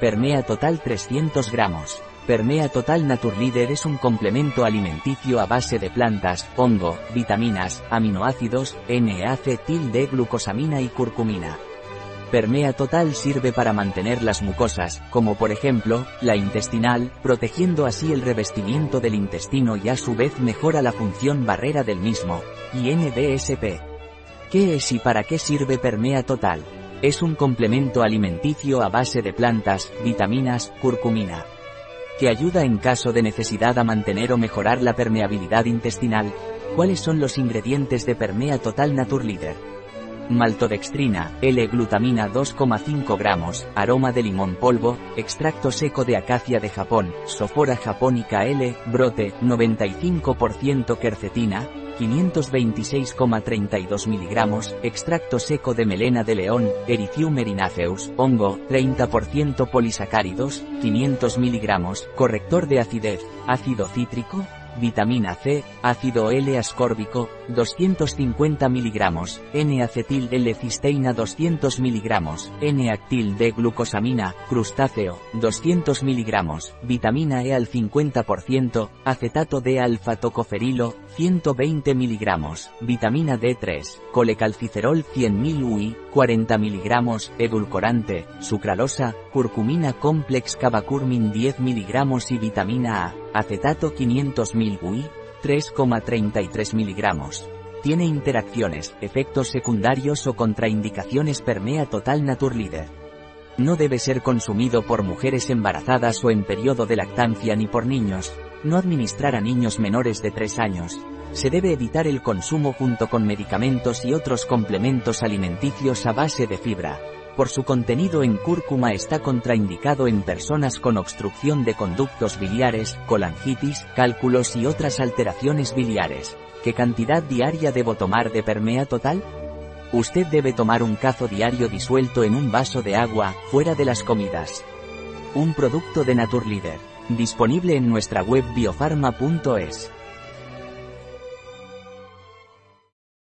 Permea Total 300 gramos. Permea Total Naturleader es un complemento alimenticio a base de plantas, hongo, vitaminas, aminoácidos, N-acetil-D-glucosamina y curcumina. Permea Total sirve para mantener las mucosas, como por ejemplo, la intestinal, protegiendo así el revestimiento del intestino y a su vez mejora la función barrera del mismo, y NBSP. ¿Qué es y para qué sirve Permea Total? Es un complemento alimenticio a base de plantas, vitaminas, curcumina. Que ayuda en caso de necesidad a mantener o mejorar la permeabilidad intestinal. ¿Cuáles son los ingredientes de Permea Total Naturleader? Maltodextrina, L-glutamina 2,5 gramos, aroma de limón polvo, extracto seco de acacia de Japón, sofora japonica L, brote, 95% quercetina, 526,32 miligramos, extracto seco de melena de león, Erythium erinaceus, hongo, 30% polisacáridos, 500 miligramos, corrector de acidez, ácido cítrico, vitamina C, ácido L-ascórbico, 250 mg, N-acetil L-cisteína 200 mg, N-actil D-glucosamina, crustáceo, 200 mg, vitamina E al 50%, acetato de alfa-tocoferilo, 120 mg, vitamina D3, colecalciferol 100.000 UI, 40 mg, edulcorante, sucralosa, curcumina complex cavacurmin 10 mg y vitamina A, acetato 500.000 UI, 3,33 mg. Tiene interacciones, efectos secundarios o contraindicaciones permea total Naturleader. No debe ser consumido por mujeres embarazadas o en periodo de lactancia ni por niños, no administrar a niños menores de 3 años. Se debe evitar el consumo junto con medicamentos y otros complementos alimenticios a base de fibra. Por su contenido en cúrcuma está contraindicado en personas con obstrucción de conductos biliares, colangitis, cálculos y otras alteraciones biliares. ¿Qué cantidad diaria debo tomar de permea total? Usted debe tomar un cazo diario disuelto en un vaso de agua, fuera de las comidas. Un producto de Naturleader. Disponible en nuestra web biofarma.es.